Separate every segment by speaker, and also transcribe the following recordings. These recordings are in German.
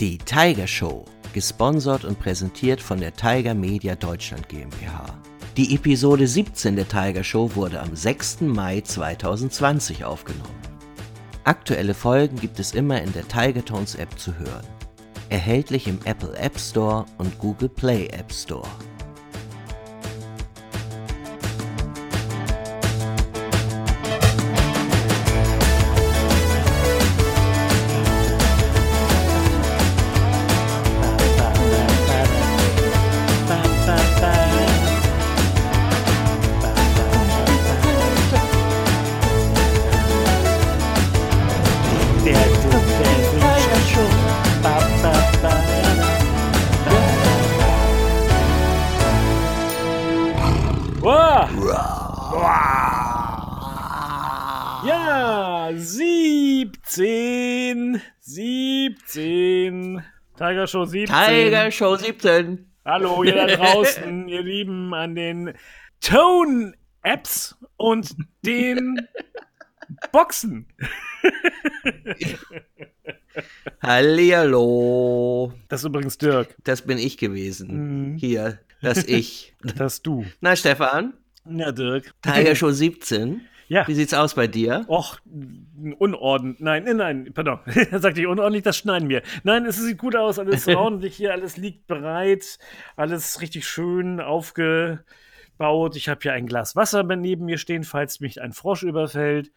Speaker 1: Die Tiger Show, gesponsert und präsentiert von der Tiger Media Deutschland GmbH. Die Episode 17 der Tiger Show wurde am 6. Mai 2020 aufgenommen. Aktuelle Folgen gibt es immer in der Tiger Tones App zu hören. Erhältlich im Apple App Store und Google Play App Store.
Speaker 2: Ja, 17. 17. Tiger Show 17.
Speaker 1: Tiger Show 17.
Speaker 2: Hallo, ihr da draußen, ihr Lieben an den Tone-Apps und den Boxen.
Speaker 1: Hallihallo.
Speaker 2: Das ist übrigens Dirk.
Speaker 1: Das bin ich gewesen.
Speaker 2: Mhm.
Speaker 1: Hier, das ich.
Speaker 2: Das du.
Speaker 1: Na, Stefan,
Speaker 2: Ja, Dirk.
Speaker 1: Tiger Show 17.
Speaker 2: Ja.
Speaker 1: Wie sieht's aus bei dir?
Speaker 2: Och, unordentlich. Nein, nein, nein, pardon. Sagte ich unordentlich, das schneiden wir. Nein, es sieht gut aus, alles ordentlich hier, alles liegt bereit, alles richtig schön aufgebaut. Ich habe hier ein Glas Wasser neben mir stehen, falls mich ein Frosch überfällt.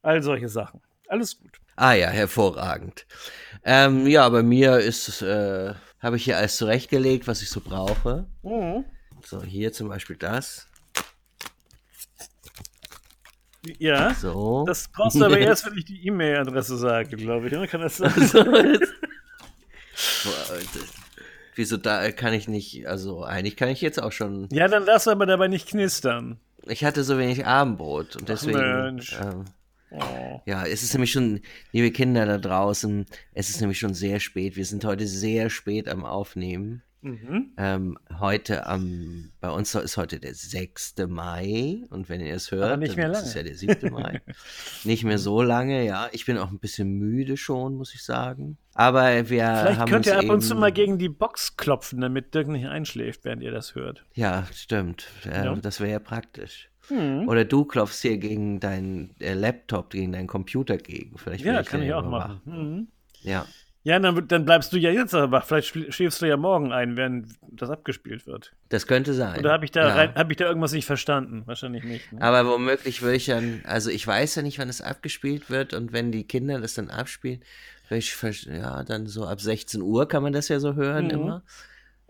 Speaker 2: All solche Sachen. Alles gut.
Speaker 1: Ah ja, hervorragend. Ähm, ja, bei mir ist, äh, habe ich hier alles zurechtgelegt, was ich so brauche.
Speaker 2: Mhm.
Speaker 1: So, hier zum Beispiel das.
Speaker 2: Ja.
Speaker 1: So.
Speaker 2: Das brauchst du aber erst, wenn ich die E-Mail-Adresse sage, glaube ich. Oder kann das sein?
Speaker 1: So, jetzt- Boah, das- Wieso da kann ich nicht, also eigentlich kann ich jetzt auch schon.
Speaker 2: Ja, dann lass aber dabei nicht knistern.
Speaker 1: Ich hatte so wenig Abendbrot und deswegen.
Speaker 2: Mensch.
Speaker 1: Ähm,
Speaker 2: Oh.
Speaker 1: ja, es ist nämlich schon, liebe Kinder da draußen, es ist nämlich schon sehr spät. Wir sind heute sehr spät am Aufnehmen.
Speaker 2: Mhm.
Speaker 1: Ähm, heute am, bei uns ist heute der 6. Mai und wenn ihr es hört,
Speaker 2: Aber nicht mehr
Speaker 1: dann ist es ja
Speaker 2: lange.
Speaker 1: der 7. Mai. nicht mehr so lange, ja. Ich bin auch ein bisschen müde schon, muss ich sagen. Aber wir
Speaker 2: Vielleicht
Speaker 1: haben
Speaker 2: könnt ihr
Speaker 1: uns
Speaker 2: ab und zu mal gegen die Box klopfen, damit Dirk nicht einschläft, während ihr das hört.
Speaker 1: Ja, stimmt. Äh,
Speaker 2: Ja.
Speaker 1: Das wäre ja praktisch.
Speaker 2: Hm.
Speaker 1: Oder du klopfst hier gegen deinen äh, Laptop, gegen deinen Computer gegen. Vielleicht
Speaker 2: Ja, kann ich auch machen. Mhm.
Speaker 1: Ja.
Speaker 2: Ja, dann, dann bleibst du ja jetzt aber. Vielleicht schl- schläfst du ja morgen ein, während das abgespielt wird.
Speaker 1: Das könnte sein.
Speaker 2: Oder habe ich, da
Speaker 1: ja.
Speaker 2: rein- hab ich da irgendwas nicht verstanden? Wahrscheinlich nicht. Ne?
Speaker 1: Aber womöglich würde ich dann, also ich weiß ja nicht, wann es abgespielt wird und wenn die Kinder das dann abspielen, ja, dann so ab 16 Uhr kann man das ja so hören
Speaker 2: Mhm.
Speaker 1: immer.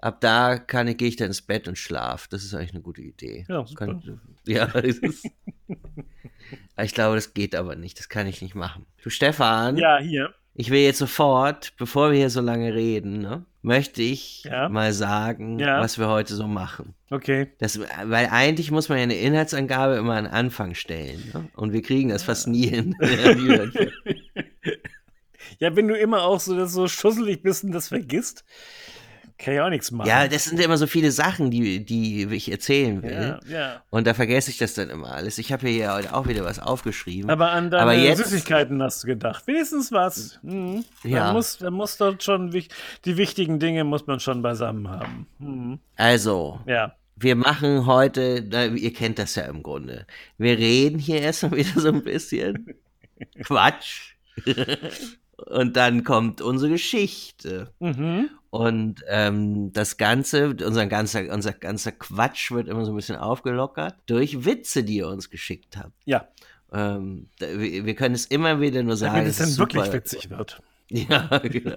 Speaker 1: Ab da kann ich, gehe ich dann ins Bett und schlaf. Das ist eigentlich eine gute Idee.
Speaker 2: Ja, super.
Speaker 1: Kann, ja, ist, ich glaube, das geht aber nicht. Das kann ich nicht machen. Du Stefan,
Speaker 2: Ja, hier.
Speaker 1: Ich will jetzt sofort, bevor wir hier so lange reden, ne, möchte ich
Speaker 2: Ja.
Speaker 1: mal sagen,
Speaker 2: Ja.
Speaker 1: was wir heute so machen.
Speaker 2: Okay.
Speaker 1: Das, weil eigentlich muss man ja eine Inhaltsangabe immer an Anfang stellen. Ne? Und wir kriegen das fast nie hin.
Speaker 2: Ja, wenn du immer auch so, so schusselig bist und das vergisst, kann ich auch nichts machen.
Speaker 1: ja, das sind immer so viele Sachen, die, die ich erzählen will.
Speaker 2: ja, ja.
Speaker 1: Und da vergesse ich das dann immer alles. Ich habe hier heute auch wieder was aufgeschrieben.
Speaker 2: Aber an deine
Speaker 1: Aber jetzt-
Speaker 2: Süßigkeiten hast du gedacht. Wenigstens was. Mhm.
Speaker 1: Ja.
Speaker 2: Man muss, man muss dort schon, die wichtigen Dinge muss man schon beisammen haben. Mhm.
Speaker 1: also,
Speaker 2: Ja.
Speaker 1: wir machen heute, na, ihr kennt das ja im Grunde. Wir reden hier erstmal wieder so ein bisschen. Quatsch. Und dann kommt unsere Geschichte.
Speaker 2: Mhm.
Speaker 1: Und ähm, das Ganze, unser ganzer, unser ganzer Quatsch wird immer so ein bisschen aufgelockert durch Witze, die ihr uns geschickt habt.
Speaker 2: Ja.
Speaker 1: Ähm, wir, können es immer wieder nur sagen.
Speaker 2: Damit es dann wirklich
Speaker 1: super.
Speaker 2: witzig wird.
Speaker 1: Ja, genau.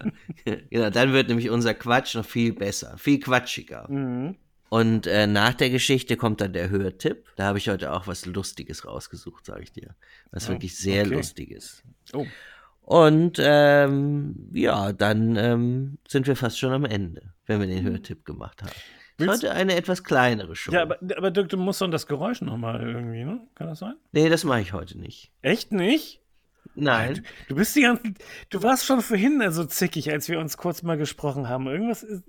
Speaker 1: genau. Dann wird nämlich unser Quatsch noch viel besser, viel quatschiger.
Speaker 2: Mhm.
Speaker 1: Und äh, nach der Geschichte kommt dann der Hörtipp. Da habe ich heute auch was Lustiges rausgesucht, sage ich dir. Was
Speaker 2: Oh,
Speaker 1: wirklich sehr
Speaker 2: okay.
Speaker 1: lustig ist.
Speaker 2: Oh.
Speaker 1: Und ähm, ja, dann ähm, sind wir fast schon am Ende, wenn wir den Hörtipp gemacht haben.
Speaker 2: Willst-
Speaker 1: Heute eine etwas kleinere Show.
Speaker 2: Ja, aber, aber Dirk, du musst doch das Geräusch nochmal irgendwie, ne? Kann das sein?
Speaker 1: nee, das mache ich heute nicht.
Speaker 2: Echt nicht?
Speaker 1: Nein.
Speaker 2: Du bist die ganze, du warst schon vorhin so zickig, als wir uns kurz mal gesprochen haben. Irgendwas ist,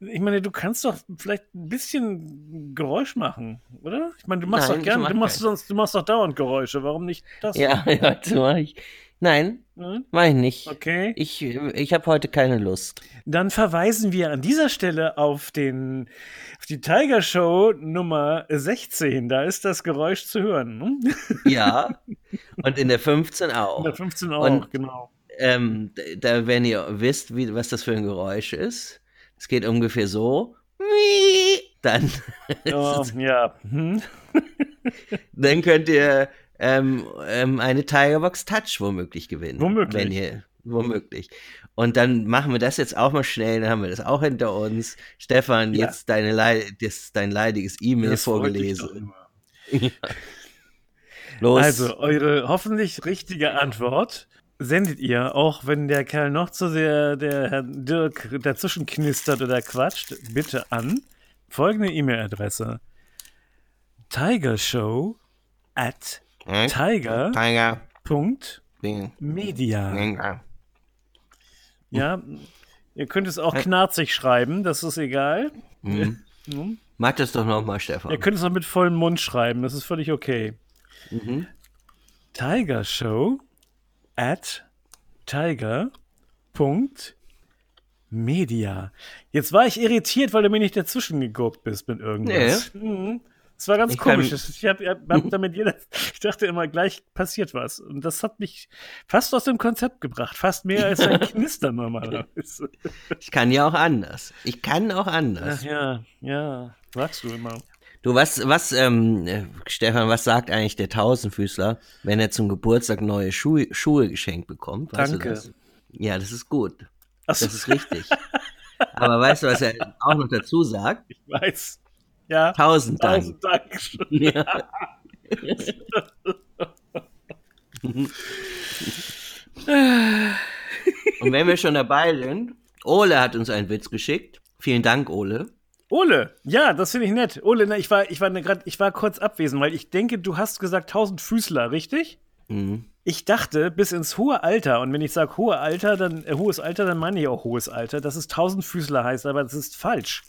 Speaker 2: ich meine, du kannst doch vielleicht ein bisschen Geräusch machen, oder? Ich meine, du machst
Speaker 1: Nein,
Speaker 2: doch gerne,
Speaker 1: mach
Speaker 2: du machst sonst, du machst doch dauernd Geräusche. Warum nicht das?
Speaker 1: Ja, ja, heute mache ich. Nein,
Speaker 2: Hm?
Speaker 1: mach ich nicht.
Speaker 2: Okay.
Speaker 1: Ich, ich habe heute keine Lust.
Speaker 2: Dann verweisen wir an dieser Stelle auf, den, auf die Tiger Show Nummer 16. Da ist das Geräusch zu hören. Ne?
Speaker 1: Ja. Und in der 15
Speaker 2: In
Speaker 1: auch.
Speaker 2: der 15 auch,
Speaker 1: Und-
Speaker 2: genau.
Speaker 1: Ähm, da, wenn ihr wisst, wie, was das für ein Geräusch ist, es geht ungefähr so. Dann,
Speaker 2: Oh, ja. Hm?
Speaker 1: dann könnt ihr ähm, ähm, eine Tigerbox Touch womöglich gewinnen.
Speaker 2: Womöglich.
Speaker 1: Wenn ihr, womöglich. Und dann machen wir das jetzt auch mal schnell, dann haben wir das auch hinter uns. Stefan,
Speaker 2: Ja.
Speaker 1: jetzt deine das, dein leidiges E-Mail vorgelesen. Los.
Speaker 2: Also, eure hoffentlich richtige Antwort sendet ihr, auch wenn der Kerl noch zu sehr, der Herr Dirk, dazwischen knistert oder quatscht, bitte an folgende E-Mail-Adresse: tigershow at
Speaker 1: Hm?
Speaker 2: tiger.media.
Speaker 1: Tiger. Ding, ding.
Speaker 2: Ja, ihr könnt es auch knarzig schreiben, das ist egal.
Speaker 1: Mhm.
Speaker 2: Hm?
Speaker 1: Mach das doch nochmal,
Speaker 2: Ihr
Speaker 1: Stefan.
Speaker 2: könnt es auch mit vollem Mund schreiben, das ist völlig okay.
Speaker 1: Mhm.
Speaker 2: Tiger Show at tiger.media. Jetzt war ich irritiert, weil du mir nicht dazwischen geguckt bist mit irgendwas. Mhm. Das war ganz
Speaker 1: Ich kann-
Speaker 2: komisch. Das- Ich, hab, hab damit jeder, ich dachte immer, gleich passiert was. Und das hat mich fast aus dem Konzept gebracht. Fast mehr als ein Knistern normalerweise.
Speaker 1: Ich kann ja auch anders. Ich kann auch
Speaker 2: Ach
Speaker 1: anders.
Speaker 2: ja, ja, sagst du immer.
Speaker 1: Du, was, was, ähm, äh, Stefan, was sagt eigentlich der Tausendfüßler, wenn er zum Geburtstag neue Schuhe, Schuhe geschenkt bekommt? Weißt
Speaker 2: Danke.
Speaker 1: Das? Ja, das ist gut.
Speaker 2: Achso,
Speaker 1: Das ist richtig. Aber weißt du, was er auch noch dazu sagt?
Speaker 2: ich weiß. Ja,
Speaker 1: Tausend Dank.
Speaker 2: tausend Dank.
Speaker 1: Ja. Und wenn wir schon dabei sind, Ole hat uns einen Witz geschickt. Vielen Dank, Ole.
Speaker 2: Ole, ja, das finde ich nett. Ole, na, ich war, ich war ne, grad, ich war kurz abwesend, weil ich denke, du hast gesagt 1000 Füßler, richtig?
Speaker 1: Mhm.
Speaker 2: Ich dachte, bis ins hohe Alter, und wenn ich sage hohe Alter, dann äh, hohes Alter, dann meine ich auch hohes Alter, dass es 1000 Füßler heißt, aber das ist falsch.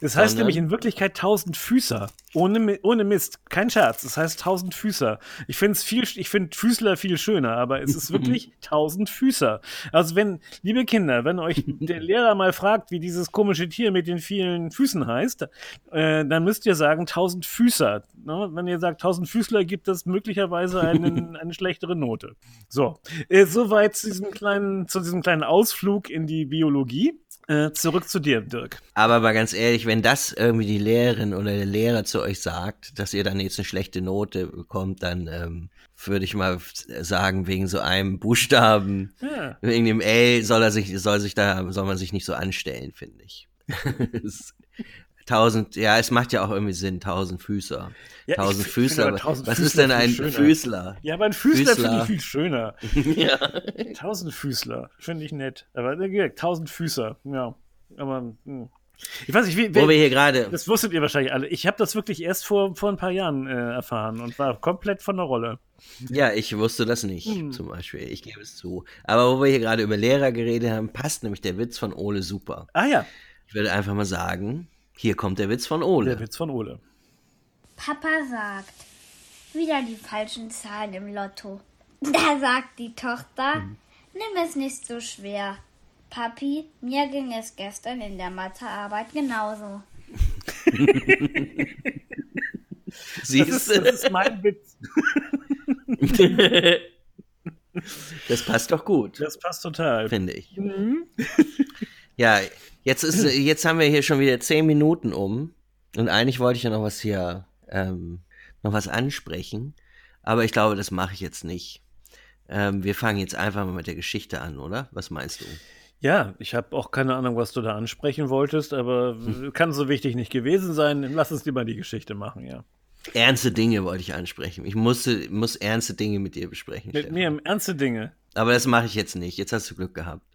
Speaker 2: Das heißt nämlich in Wirklichkeit 1000 Füßer. Ohne, ohne Mist. Kein Scherz. Das heißt 1000 Füßer. Ich finde viel, ich finde Füßler viel schöner, aber es ist wirklich 1000 Füßer. Also wenn, liebe Kinder, wenn euch der Lehrer mal fragt, wie dieses komische Tier mit den vielen Füßen heißt, äh, dann müsst ihr sagen 1000 Füßer. Ne? Wenn ihr sagt 1000 Füßler, gibt das möglicherweise einen, eine schlechtere Note. So, äh, soweit zu diesem kleinen, zu diesem kleinen Ausflug in die Biologie. Äh, zurück zu dir, Dirk.
Speaker 1: Aber mal ganz ehrlich, wenn das irgendwie die Lehrerin oder der Lehrer zu euch sagt, dass ihr dann jetzt eine schlechte Note bekommt, dann ähm, würde ich mal sagen, wegen so einem Buchstaben,
Speaker 2: Ja.
Speaker 1: wegen dem L soll er sich, soll sich da, soll man sich nicht so anstellen, finde ich. Tausend, ja, es macht ja auch irgendwie Sinn, tausend Füßer.
Speaker 2: Ja,
Speaker 1: tausend
Speaker 2: finde aber tausend
Speaker 1: was
Speaker 2: Füßler
Speaker 1: ist denn ein
Speaker 2: schöner.
Speaker 1: Füßler?
Speaker 2: Ja, aber ein Füßler finde
Speaker 1: Füßler.
Speaker 2: ich viel schöner.
Speaker 1: ja.
Speaker 2: Tausend Füßler, finde ich nett. Aber gesagt, tausend Füßer, ja. Aber, hm. ich weiß nicht, wie,
Speaker 1: Wo wir
Speaker 2: wer,
Speaker 1: hier gerade,
Speaker 2: das wusstet ihr wahrscheinlich alle. Ich habe das wirklich erst vor, vor ein paar Jahren äh, erfahren und war komplett von der Rolle.
Speaker 1: ja, ich wusste das nicht,
Speaker 2: Hm.
Speaker 1: zum Beispiel. Ich gebe es zu. Aber wo wir hier gerade über Lehrer geredet haben, passt nämlich der Witz von Ole super.
Speaker 2: Ah ja,
Speaker 1: Ich würde einfach mal sagen, hier kommt der Witz von Ole.
Speaker 2: der Witz von Ole.
Speaker 3: Papa sagt, wieder die falschen Zahlen im Lotto. Da sagt die Tochter, nimm es nicht so schwer. Papi, mir ging es gestern in der Mathearbeit genauso.
Speaker 1: Siehst
Speaker 2: Das
Speaker 1: du?
Speaker 2: ist, das ist mein Witz.
Speaker 1: Das passt doch gut,
Speaker 2: Das passt total.
Speaker 1: finde ich.
Speaker 2: Mhm.
Speaker 1: Ja, jetzt ist, jetzt haben wir hier schon wieder zehn Minuten um und eigentlich wollte ich ja noch was hier, ähm, noch was ansprechen, aber ich glaube, das mache ich jetzt nicht. Ähm, wir fangen jetzt einfach mal mit der Geschichte an, oder? Was meinst du?
Speaker 2: Ja, ich habe auch keine Ahnung, was du da ansprechen wolltest, aber
Speaker 1: Hm.
Speaker 2: kann so wichtig nicht gewesen sein. Lass uns lieber die Geschichte machen, ja.
Speaker 1: Ernste Dinge wollte ich ansprechen. Ich musste, muss ernste Dinge mit dir besprechen.
Speaker 2: Mit
Speaker 1: Stefan.
Speaker 2: mir ernste Dinge.
Speaker 1: Aber das mache ich jetzt nicht. Jetzt hast du Glück gehabt.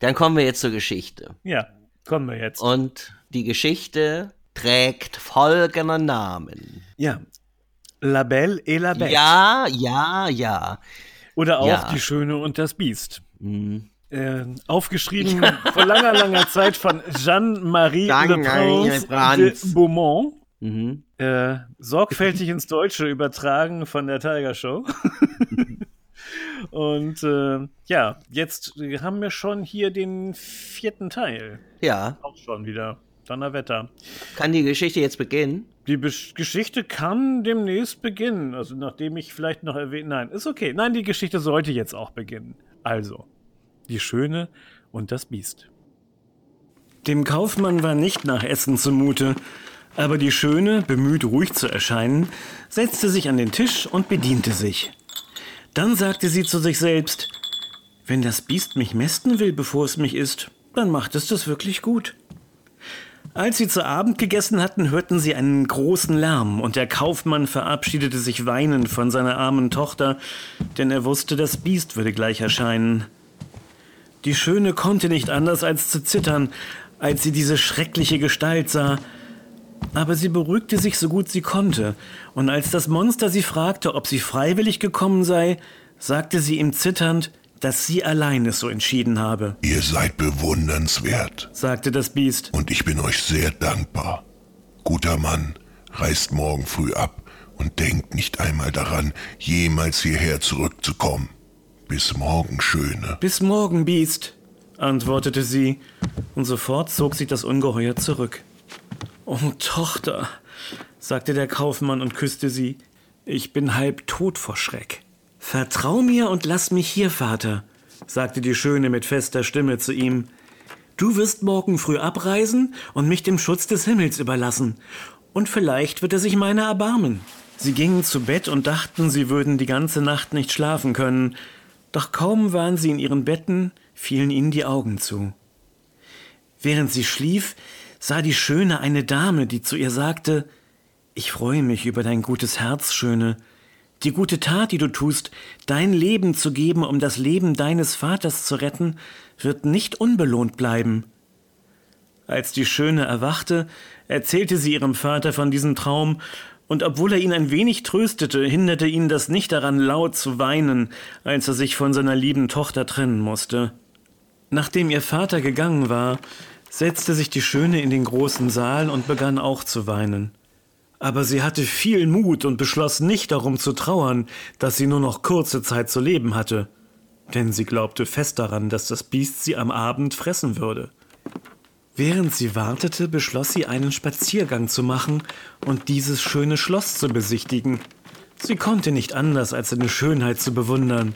Speaker 1: Dann kommen wir jetzt zur Geschichte.
Speaker 2: Ja, kommen wir jetzt.
Speaker 1: Und die Geschichte trägt folgenden Namen.
Speaker 2: Ja. La Belle et la Bête.
Speaker 1: Ja, ja, ja.
Speaker 2: Oder auch
Speaker 1: Ja.
Speaker 2: Die Schöne und das Biest.
Speaker 1: Hm.
Speaker 2: Äh, aufgeschrieben vor langer, langer Zeit von Jeanne-Marie
Speaker 1: Le Prince.
Speaker 2: de Beaumont.
Speaker 1: Mhm.
Speaker 4: Äh, sorgfältig ins Deutsche übertragen von der Tiger Show. Und äh, ja, jetzt haben wir schon hier den vierten Teil.
Speaker 1: Ja.
Speaker 4: Auch schon wieder. Donnerwetter.
Speaker 1: Kann die Geschichte jetzt beginnen?
Speaker 4: Die Be Geschichte kann demnächst beginnen. Also nachdem ich vielleicht noch erwähnt. Nein, ist okay. Nein, die Geschichte sollte jetzt auch beginnen. Also, die Schöne und das Biest. Dem Kaufmann war nicht nach Essen zumute, aber die Schöne, bemüht ruhig zu erscheinen, setzte sich an den Tisch und bediente sich. Dann sagte sie zu sich selbst, wenn das Biest mich mästen will, bevor es mich isst, dann macht es das wirklich gut. Als sie zu Abend gegessen hatten, hörten sie einen großen Lärm, und der Kaufmann verabschiedete sich weinend von seiner armen Tochter, denn er wusste, das Biest würde gleich erscheinen. Die Schöne konnte nicht anders als zu zittern, als sie diese schreckliche Gestalt sah, aber sie beruhigte sich so gut sie konnte, und als das Monster sie fragte, ob sie freiwillig gekommen sei, sagte sie ihm zitternd, dass sie allein es so entschieden habe.
Speaker 5: Ihr seid bewundernswert,
Speaker 4: sagte das Biest.
Speaker 5: und ich bin euch sehr dankbar. Guter Mann, reist morgen früh ab und denkt nicht einmal daran, jemals hierher zurückzukommen. Bis morgen, Schöne.
Speaker 4: Bis morgen, Biest, antwortete sie, und sofort zog sich das Ungeheuer zurück. Oh, Tochter, sagte der Kaufmann und küsste sie, ich bin halb tot vor Schreck. Vertrau mir und lass mich hier, Vater, sagte die Schöne mit fester Stimme zu ihm. Du wirst morgen früh abreisen und mich dem Schutz des Himmels überlassen, und vielleicht wird er sich meiner erbarmen. Sie gingen zu Bett und dachten, sie würden die ganze Nacht nicht schlafen können, doch kaum waren sie in ihren Betten, fielen ihnen die Augen zu. Während sie schlief, sah die Schöne eine Dame, die zu ihr sagte, Ich freue mich über dein gutes Herz, Schöne. Die gute Tat, die du tust, dein Leben zu geben, um das Leben deines Vaters zu retten, wird nicht unbelohnt bleiben. Als die Schöne erwachte, erzählte sie ihrem Vater von diesem Traum, und obwohl er ihn ein wenig tröstete, hinderte ihn das nicht daran, laut zu weinen, als er sich von seiner lieben Tochter trennen musste. Nachdem ihr Vater gegangen war, setzte sich die Schöne in den großen Saal und begann auch zu weinen. Aber sie hatte viel Mut und beschloss nicht darum zu trauern, dass sie nur noch kurze Zeit zu leben hatte, denn sie glaubte fest daran, dass das Biest sie am Abend fressen würde. Während sie wartete, beschloss sie, einen Spaziergang zu machen und dieses schöne Schloss zu besichtigen. Sie konnte nicht anders, als seine Schönheit zu bewundern.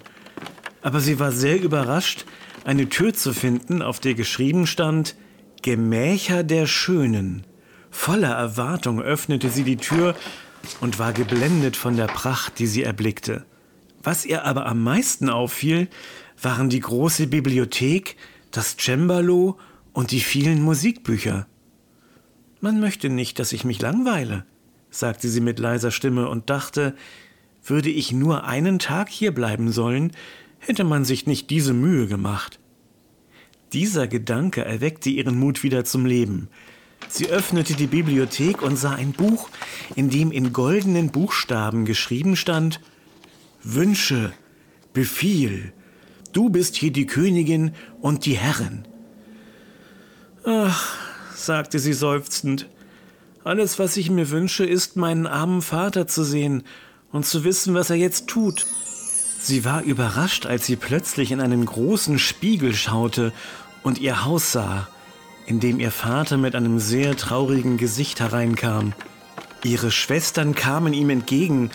Speaker 4: Aber sie war sehr überrascht, eine Tür zu finden, auf der geschrieben stand Gemächer der Schönen. Voller Erwartung öffnete sie die Tür und war geblendet von der Pracht, die sie erblickte. Was ihr aber am meisten auffiel, waren die große Bibliothek, das Cembalo und die vielen Musikbücher. Man möchte nicht, dass ich mich langweile, sagte sie mit leiser Stimme und dachte, würde ich nur einen Tag hier bleiben sollen, hätte man sich nicht diese Mühe gemacht. Dieser Gedanke erweckte ihren Mut wieder zum Leben. Sie öffnete die Bibliothek und sah ein Buch, in dem in goldenen Buchstaben geschrieben stand Wünsche, Befiehl, du bist hier die Königin und die Herrin. Ach, sagte sie seufzend, alles, was ich mir wünsche, ist, meinen armen Vater zu sehen und zu wissen, was er jetzt tut. Sie war überrascht, als sie plötzlich in einen großen Spiegel schaute und ihr Haus sah, in dem ihr Vater mit einem sehr traurigen Gesicht hereinkam. Ihre Schwestern kamen ihm entgegen,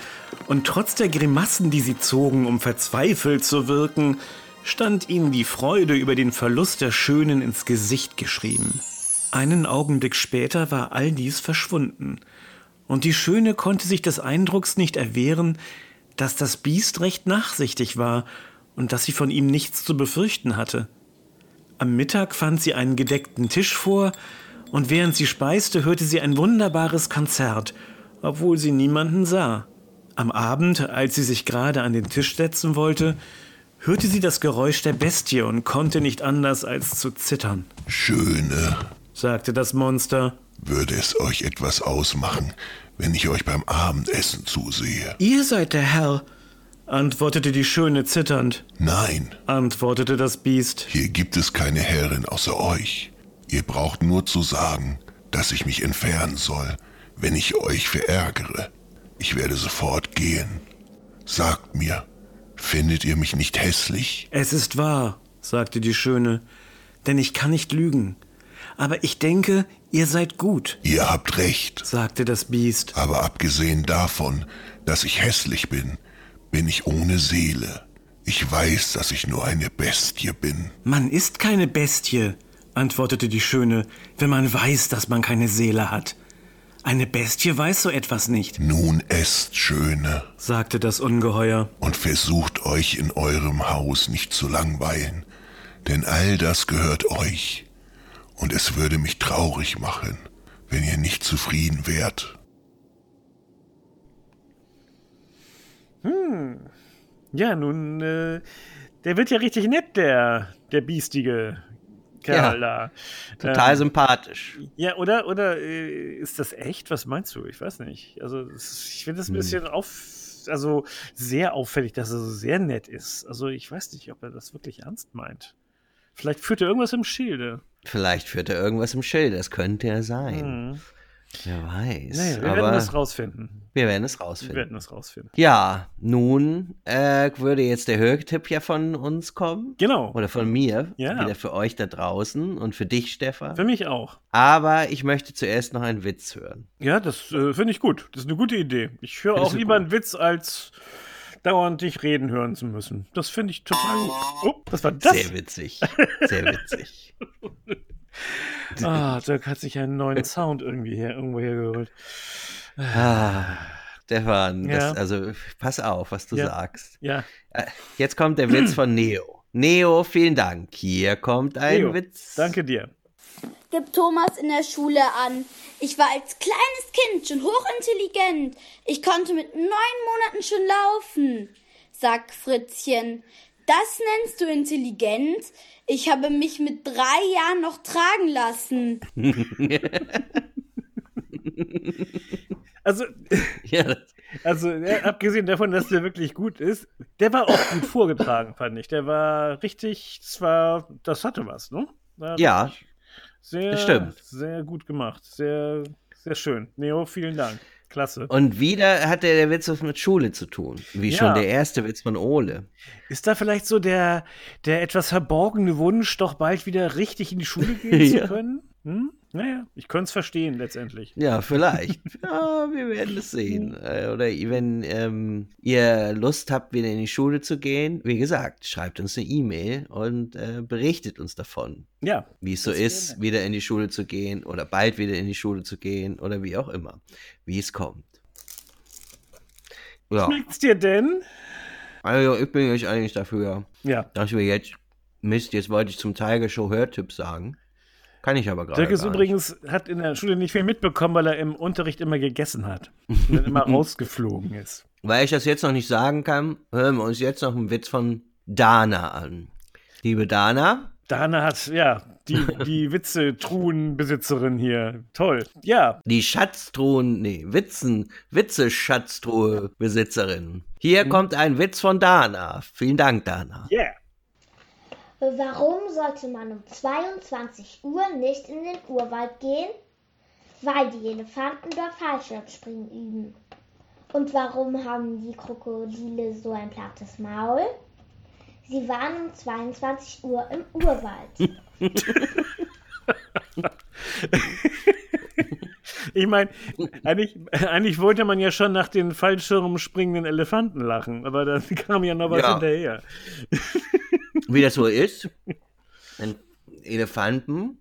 Speaker 4: und trotz der Grimassen, die sie zogen, um verzweifelt zu wirken, stand ihnen die Freude über den Verlust der Schönen ins Gesicht geschrieben. Einen Augenblick später war all dies verschwunden, und die Schöne konnte sich des Eindrucks nicht erwehren, dass das Biest recht nachsichtig war und dass sie von ihm nichts zu befürchten hatte. Am Mittag fand sie einen gedeckten Tisch vor, und während sie speiste, hörte sie ein wunderbares Konzert, obwohl sie niemanden sah. Am Abend, als sie sich gerade an den Tisch setzen wollte, hörte sie das Geräusch der Bestie und konnte nicht anders als zu zittern,
Speaker 5: Schöne,
Speaker 4: sagte das Monster.
Speaker 5: würde es euch etwas ausmachen, wenn ich euch beim Abendessen zusehe?
Speaker 4: Ihr seid der Herr, antwortete die Schöne zitternd,
Speaker 5: Nein,
Speaker 4: antwortete das Biest.
Speaker 5: hier gibt es keine Herrin außer euch. Ihr braucht nur zu sagen, dass ich mich entfernen soll, wenn ich euch verärgere. Ich werde sofort gehen. Sagt mir, findet ihr mich nicht hässlich?
Speaker 2: Es ist wahr, sagte die Schöne, denn ich kann nicht lügen. Aber ich denke, ihr seid gut,
Speaker 5: Ihr habt recht.
Speaker 2: sagte das Biest.
Speaker 5: Aber abgesehen davon, dass ich hässlich bin, bin ich ohne Seele. Ich weiß, dass ich nur eine Bestie bin.
Speaker 2: Man ist keine Bestie, antwortete die Schöne, wenn man weiß, dass man keine Seele hat. Eine Bestie weiß so etwas nicht,
Speaker 5: Nun esst, Schöne,
Speaker 2: sagte das Ungeheuer.
Speaker 5: und versucht euch in eurem Haus nicht zu langweilen, denn all das gehört euch. Und es würde mich traurig machen, wenn ihr nicht zufrieden wärt.
Speaker 2: Ja, nun, äh, der wird ja richtig nett, der, der biestige Kerl da.
Speaker 1: Total
Speaker 2: Ähm,
Speaker 1: sympathisch.
Speaker 2: Ja, oder, oder äh, ist das echt? Was meinst du? Ich weiß nicht. Also, ich finde es ein bisschen auf, also sehr auffällig, dass er so sehr nett ist. Also, ich weiß nicht, ob er das wirklich ernst meint. Vielleicht führt er irgendwas im Schilde.
Speaker 1: Vielleicht führt er irgendwas im Schild, das könnte ja sein. Wer weiß.
Speaker 2: Naja, wir werden das rausfinden.
Speaker 1: wir werden es
Speaker 2: Wir
Speaker 1: rausfinden.
Speaker 2: werden das rausfinden.
Speaker 1: Ja, nun äh, würde jetzt der Hörtipp ja von uns kommen.
Speaker 2: Genau.
Speaker 1: Oder von mir.
Speaker 2: Ja.
Speaker 1: Wieder für euch da draußen und für dich, Stefan.
Speaker 2: Für mich auch.
Speaker 1: Aber ich möchte zuerst noch einen Witz hören.
Speaker 2: Ja, das äh, finde ich gut. Das ist eine gute Idee. Ich höre auch lieber
Speaker 1: gut?
Speaker 2: einen Witz, als dauernd dich reden hören zu müssen. Das finde ich total gut. Oh, was war das?
Speaker 1: Sehr witzig. Sehr witzig.
Speaker 2: Ah, Dirk hat sich einen neuen Sound irgendwie her, irgendwo hergeholt.
Speaker 1: Ah, Stefan,
Speaker 2: Ja.
Speaker 1: das, also pass auf, was du
Speaker 2: Ja.
Speaker 1: sagst.
Speaker 2: Ja,
Speaker 1: Äh, Jetzt kommt der Witz von Neo. Neo, vielen Dank. Hier kommt ein
Speaker 2: Leo,
Speaker 1: Witz.
Speaker 2: danke dir.
Speaker 3: gibt Thomas in der Schule an. Ich war als kleines Kind schon hochintelligent. Ich konnte mit neun Monaten schon laufen, sagt Fritzchen. Das nennst du intelligent? Ich habe mich mit drei Jahren noch tragen lassen.
Speaker 2: Also,
Speaker 1: Ja,
Speaker 2: also ja, abgesehen davon, dass der wirklich gut ist, der war auch gut vorgetragen, fand ich. Der war richtig, das war, das hatte was, ne? War
Speaker 1: ja,
Speaker 2: sehr,
Speaker 1: stimmt.
Speaker 2: sehr gut gemacht. Sehr, sehr schön. Neo, vielen Dank. Klasse.
Speaker 1: und wieder hat der, der Witz was mit Schule zu tun. Wie
Speaker 2: Ja.
Speaker 1: schon der erste Witz von Ole.
Speaker 2: Ist da vielleicht so der, der etwas verborgene Wunsch, doch bald wieder richtig in die Schule gehen
Speaker 1: Ja.
Speaker 2: zu können? Hm? Naja, ich könnte es verstehen letztendlich.
Speaker 1: Ja, vielleicht. ja, wir werden es sehen. Äh, Oder wenn ähm, ihr Lust habt, wieder in die Schule zu gehen, wie gesagt, schreibt uns eine E-Mail und äh, berichtet uns davon,
Speaker 2: Ja,
Speaker 1: wie es so ist, wieder in die Schule zu gehen oder bald wieder in die Schule zu gehen oder wie auch immer, wie es kommt. Ja,
Speaker 2: schmeckt's dir denn?
Speaker 1: also ich bin jetzt eigentlich dafür,
Speaker 2: Ja.
Speaker 1: dass wir jetzt, Mist, jetzt wollte ich zum Tiger Show Hörtipp sagen. Kann ich aber gerade
Speaker 2: Dirk ist
Speaker 1: gar nicht.
Speaker 2: übrigens, hat in der Schule nicht viel mitbekommen, weil er im Unterricht immer gegessen hat. Und dann immer rausgeflogen ist.
Speaker 1: Weil ich das jetzt noch nicht sagen kann, hören wir uns jetzt noch einen Witz von Dana an. Liebe Dana,
Speaker 2: Dana hat, ja, die, die Witze-Truhenbesitzerin hier. Toll. Ja,
Speaker 1: die Schatztruhen, nee, Witzen, Witze-Schatztruhe-Besitzerin. Hier
Speaker 2: Mhm.
Speaker 1: kommt ein Witz von Dana. Vielen Dank, Dana.
Speaker 2: yeah.
Speaker 6: Warum sollte man um 22 Uhr nicht in den Urwald gehen? Weil die Elefanten dort Fallschirmspringen üben. Und warum haben die Krokodile so ein plattes Maul? Sie waren um 22 Uhr im Urwald.
Speaker 2: Ich meine, eigentlich, eigentlich wollte man ja schon nach den Fallschirm springenden Elefanten lachen, aber dann kam ja noch was
Speaker 1: Ja.
Speaker 2: hinterher.
Speaker 1: Wie das so ist, Elefanten,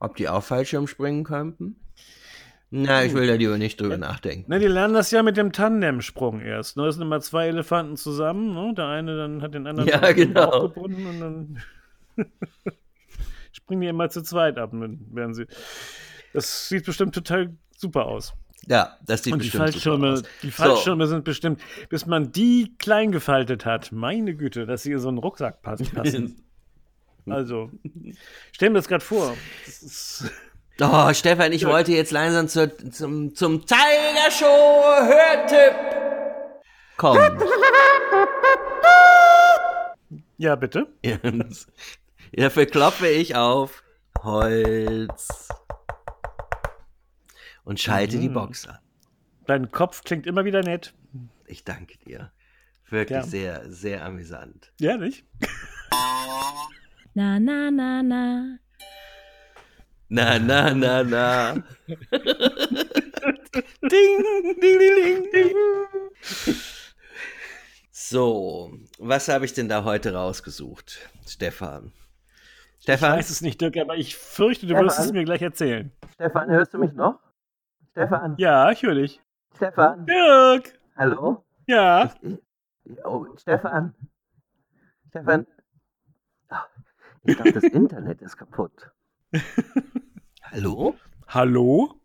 Speaker 1: ob die auch Fallschirm springen könnten? Na, ich will da lieber nicht drüber nachdenken.
Speaker 2: Na, die lernen das ja mit dem Tandemsprung erst. Ne? Es sind immer zwei Elefanten zusammen. Ne? Der eine dann hat den anderen
Speaker 1: Ja, genau.
Speaker 2: Bauch gebunden und dann springen die immer zu zweit ab. Dann werden sie. Das sieht bestimmt total super aus.
Speaker 1: Ja, das sieht
Speaker 2: Und die Fallschirme, die Fallschirme sind bestimmt, bis man die klein gefaltet hat, meine Güte, dass sie in so einen Rucksack pass- passen. also, stell mir das gerade vor. Das ist,
Speaker 1: Oh, Stefan, ich wollte jetzt langsam zur, zum, zum Tiger Show Hörtipp kommen.
Speaker 2: ja, bitte.
Speaker 1: Dafür klopfe ich auf Holz. Und schalte die
Speaker 2: Mhm.
Speaker 1: Box an.
Speaker 2: Dein Kopf klingt immer wieder nett.
Speaker 1: Ich danke dir. Wirklich
Speaker 2: Ja.
Speaker 1: sehr, sehr amüsant.
Speaker 2: Ja, nicht?
Speaker 7: Na, na, na, na.
Speaker 1: Na, na, na, na.
Speaker 2: Ding, ding, ding, ding, ding.
Speaker 1: So, was habe ich denn da heute rausgesucht, Stefan?
Speaker 2: Ich
Speaker 1: Stefan?
Speaker 2: weiß es nicht, Dirk, aber ich fürchte, du
Speaker 1: Stefan?
Speaker 2: wirst es mir gleich erzählen.
Speaker 1: Stefan, hörst du mich noch? Stefan?
Speaker 2: Ja, ich höre dich.
Speaker 1: Stefan?
Speaker 2: Dirk!
Speaker 1: Hallo?
Speaker 2: Ja.
Speaker 1: Oh, Stefan? Stefan? Ah, Ich glaube, das Internet ist kaputt. Hallo?
Speaker 2: Hallo?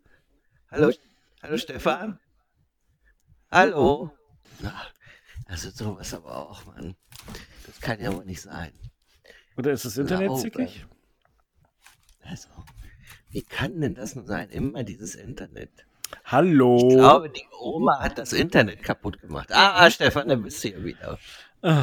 Speaker 1: Hallo? Hallo, Stefan? Hallo? Also sowas aber auch, Mann. Das kann ja wohl nicht sein.
Speaker 2: Oder ist das Internet zickig?
Speaker 1: Also, wie kann denn das nur sein? Immer dieses Internet.
Speaker 2: Hallo?
Speaker 1: Ich glaube, die Oma hat das Internet kaputt gemacht. Ah, ah Stefan, da bist du ja wieder.
Speaker 2: Ah.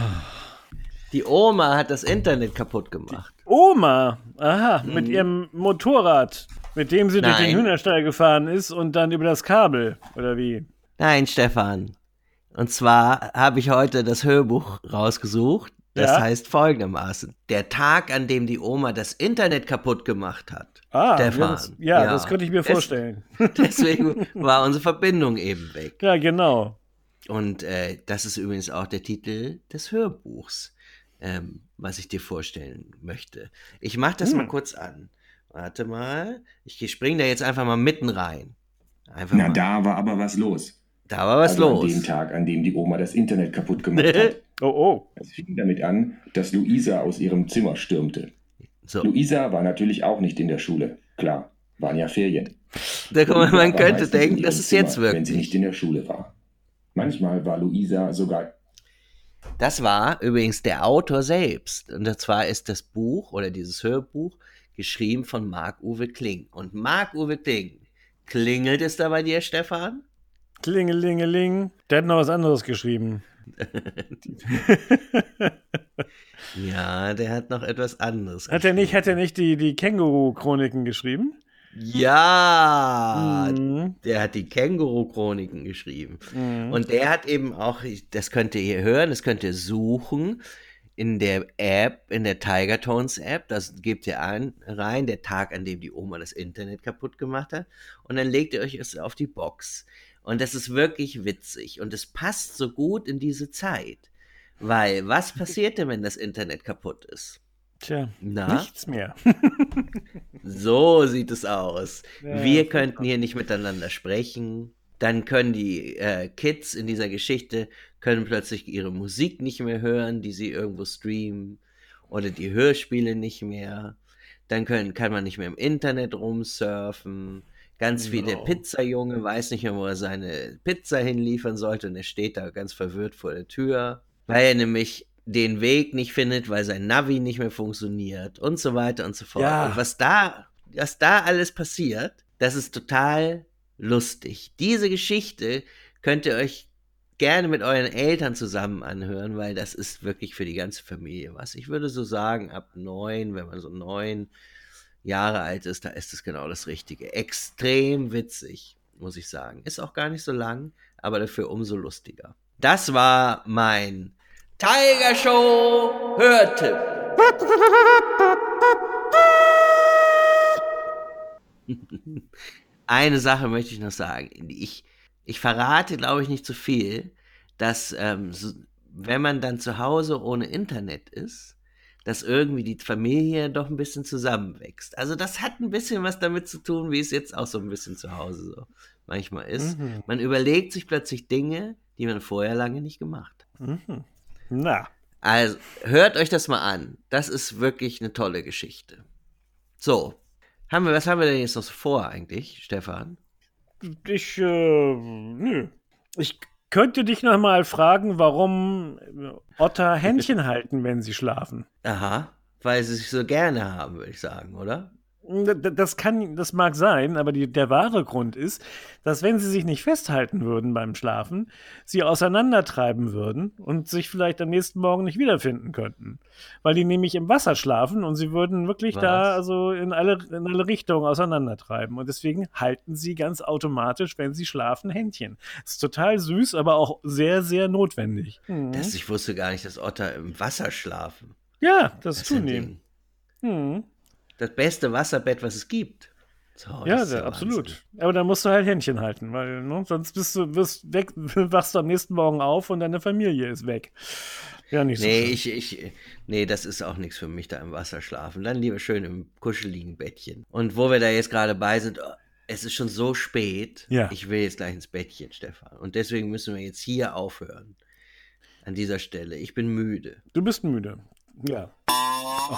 Speaker 1: Die Oma hat das Internet kaputt gemacht.
Speaker 2: Oma, aha, mit ihrem Motorrad, mit dem sie durch
Speaker 1: Nein.
Speaker 2: den Hühnerstall gefahren ist und dann über das Kabel, oder wie?
Speaker 1: Nein, Stefan. Und zwar habe ich heute das Hörbuch rausgesucht. Das
Speaker 2: Ja?
Speaker 1: heißt folgendermaßen: Der Tag, an dem die Oma das Internet kaputt gemacht hat.
Speaker 2: Ah,
Speaker 1: Stefan.
Speaker 2: Ja, das, ja, das könnte ich mir vorstellen.
Speaker 1: Deswegen war unsere Verbindung eben weg.
Speaker 2: Ja, genau.
Speaker 1: Und äh, das ist übrigens auch der Titel des Hörbuchs, ähm, was ich dir vorstellen möchte. Ich mache das
Speaker 2: Hm.
Speaker 1: mal kurz an. Warte mal. Ich springe da jetzt einfach mal mitten rein. Einfach
Speaker 8: Na,
Speaker 1: mal.
Speaker 8: da war aber was los.
Speaker 1: Da war was
Speaker 8: also
Speaker 1: los.
Speaker 8: An dem Tag, an dem die Oma das Internet kaputt gemacht hat.
Speaker 2: Oh, oh.
Speaker 8: Es fing damit an, dass Luisa aus ihrem Zimmer stürmte.
Speaker 1: so.
Speaker 8: Luisa war natürlich auch nicht in der Schule. Klar, waren ja Ferien.
Speaker 1: Da kann man, man könnte denken,
Speaker 8: ihrem
Speaker 1: das ist
Speaker 8: Zimmer,
Speaker 1: jetzt
Speaker 8: Wenn sie nicht in der Schule war. Manchmal war Luisa sogar
Speaker 1: Das war übrigens der Autor selbst. Und zwar ist das Buch oder dieses Hörbuch geschrieben von Marc-Uwe Kling. Und Marc-Uwe Kling, klingelt es da bei dir, Stefan?
Speaker 2: Klingelingeling. Der hat noch was anderes geschrieben.
Speaker 1: Ja, der hat noch etwas anderes
Speaker 2: Hat er nicht, hat er nicht die, die Känguru-Chroniken geschrieben?
Speaker 1: Ja,
Speaker 2: Mhm.
Speaker 1: der hat die Känguru-Chroniken geschrieben.
Speaker 2: Mhm.
Speaker 1: Und der hat eben auch, das könnt ihr hier hören, das könnt ihr suchen in der App, in der Tiger Tones App. Das gebt ihr ein, rein, der Tag, an dem die Oma das Internet kaputt gemacht hat. Und dann legt ihr euch es auf die Box. Und das ist wirklich witzig. Und es passt so gut in diese Zeit. Weil, was passiert denn, wenn das Internet kaputt ist?
Speaker 2: Tja,
Speaker 1: Na?
Speaker 2: nichts mehr.
Speaker 1: So sieht es aus.
Speaker 2: Ja,
Speaker 1: Wir könnten hier nicht miteinander sprechen. Dann können die äh, Kids in dieser Geschichte können plötzlich ihre Musik nicht mehr hören, die sie irgendwo streamen oder die Hörspiele nicht mehr. Dann können, kann man nicht mehr im Internet rumsurfen. Ganz wie der. Pizzajunge weiß nicht mehr, wo er seine Pizza hinliefern sollte und er steht da ganz verwirrt vor der Tür, weil er nämlich den Weg nicht findet, weil sein Navi nicht mehr funktioniert und so weiter und so fort.
Speaker 2: Ja.
Speaker 1: Und was da, was da alles passiert, das ist total lustig. Diese Geschichte könnt ihr euch gerne mit euren Eltern zusammen anhören, weil das ist wirklich für die ganze Familie was. Ich würde so sagen, ab neun, wenn man so neun Jahre alt ist, da ist es genau das Richtige. Extrem witzig, muss ich sagen. Ist auch gar nicht so lang, aber dafür umso lustiger. Das war mein Tiger Show Hörtipp. Eine Sache möchte ich noch sagen. Ich, ich verrate, glaube ich, nicht zu viel, dass ähm, so, wenn man dann zu Hause ohne Internet ist, dass irgendwie die Familie doch ein bisschen zusammenwächst. Also das hat ein bisschen was damit zu tun, wie es jetzt auch so ein bisschen zu Hause so manchmal ist.
Speaker 2: Mhm.
Speaker 1: Man überlegt sich plötzlich Dinge, die man vorher lange nicht gemacht hat.
Speaker 2: Mhm. Na,
Speaker 1: Also hört euch das mal an. Das ist wirklich eine tolle Geschichte. So, haben wir, was haben wir denn jetzt noch so vor eigentlich, Stefan?
Speaker 2: ich, äh, nö. Ich könnte dich noch mal fragen, warum Otter Händchen halten, wenn sie schlafen.
Speaker 1: Aha, weil sie sich so gerne haben, würde ich sagen, oder?
Speaker 2: Das kann, das mag sein, aber die, der wahre Grund ist, dass wenn sie sich nicht festhalten würden beim Schlafen, sie auseinandertreiben würden und sich vielleicht am nächsten Morgen nicht wiederfinden könnten. Weil die nämlich im Wasser schlafen und sie würden wirklich
Speaker 1: Was?
Speaker 2: da also in alle, in alle Richtungen auseinandertreiben. Und deswegen halten sie ganz automatisch, wenn sie schlafen, Händchen. ist total süß, aber auch sehr, sehr notwendig. Mhm.
Speaker 1: Das, ich wusste gar nicht, dass Otter im Wasser schlafen.
Speaker 2: ja, das,
Speaker 1: Das ist
Speaker 2: tun die.
Speaker 1: Ding. Das beste Wasserbett, was es gibt. So,
Speaker 2: Ja,
Speaker 1: ja
Speaker 2: absolut.
Speaker 1: Wahnsinn.
Speaker 2: Aber da musst du halt Händchen halten, weil ne, sonst bist du wirst weg, wachst du am nächsten Morgen auf und deine Familie ist weg. Ja, nicht so
Speaker 1: Nee,
Speaker 2: schön.
Speaker 1: ich, ich, nee, das ist auch nichts für mich, da im Wasser schlafen. Dann lieber schön im kuscheligen Bettchen. Und wo wir da jetzt gerade bei sind, oh, es ist schon so spät.
Speaker 2: Ja.
Speaker 1: Ich will jetzt gleich ins Bettchen, Stefan. Und deswegen müssen wir jetzt hier aufhören. An dieser Stelle. Ich bin müde.
Speaker 2: Du bist müde. Ja. Oh,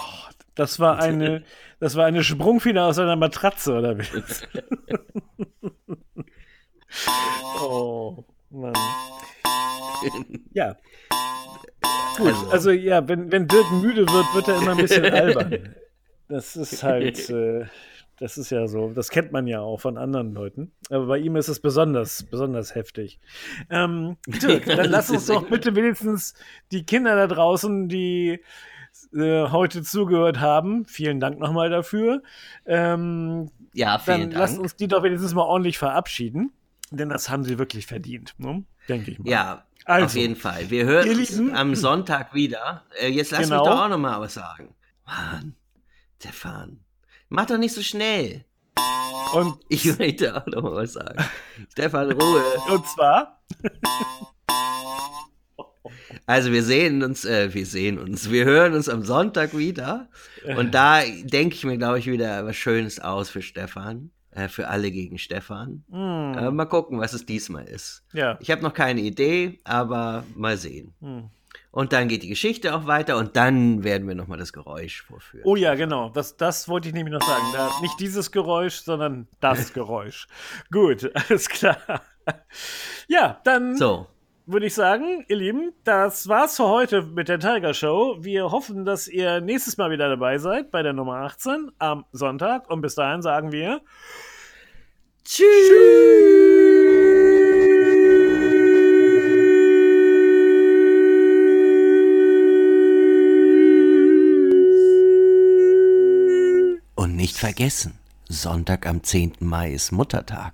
Speaker 2: das war eine, das war eine Sprungfeder aus einer Matratze, oder wie? oh, Mann. Ja. Gut, also ja, wenn, wenn Dirk müde wird, wird er immer ein bisschen albern. Das ist halt, äh, das ist ja so, das kennt man ja auch von anderen Leuten. Aber bei ihm ist es besonders, besonders heftig. Ähm, Dirk, dann lass uns doch bitte wenigstens die Kinder da draußen, die äh, heute zugehört haben, vielen Dank nochmal dafür. Ähm,
Speaker 1: Ja, vielen
Speaker 2: dann lasst
Speaker 1: Dank.
Speaker 2: uns die doch wenigstens mal ordentlich verabschieden, denn das haben sie wirklich verdient, ne? denke ich mal.
Speaker 1: Ja,
Speaker 2: Also,
Speaker 1: auf jeden Fall. Wir hören uns am Sonntag wieder. Äh, jetzt lass
Speaker 2: Genau.
Speaker 1: mich doch auch noch mal was sagen. Mann, Stefan, mach doch nicht so schnell.
Speaker 2: Und,
Speaker 1: Ich möchte auch noch mal was sagen. Stefan, Ruhe.
Speaker 2: und zwar,
Speaker 1: Also wir sehen uns, äh, wir sehen uns, wir hören uns am Sonntag wieder. Und da denke ich mir, glaube ich, wieder was Schönes aus für Stefan. Äh, für alle gegen Stefan.
Speaker 2: hm,
Speaker 1: Äh, mal gucken, was es diesmal ist.
Speaker 2: ja,
Speaker 1: Ich habe noch keine Idee, aber mal sehen.
Speaker 2: hm.
Speaker 1: Und dann geht die Geschichte auch weiter und dann werden wir nochmal das Geräusch vorführen.
Speaker 2: Oh ja, genau. Das, das wollte ich nämlich noch sagen. Da, nicht dieses Geräusch, sondern das Geräusch. Gut, alles klar. Ja, dann
Speaker 1: So,
Speaker 2: würde ich sagen, ihr Lieben, das war's für heute mit der Tiger Show. Wir hoffen, dass ihr nächstes Mal wieder dabei seid bei der Nummer 18 am Sonntag. Und bis dahin sagen wir
Speaker 1: und nicht vergessen, Sonntag am 10. Mai ist Muttertag.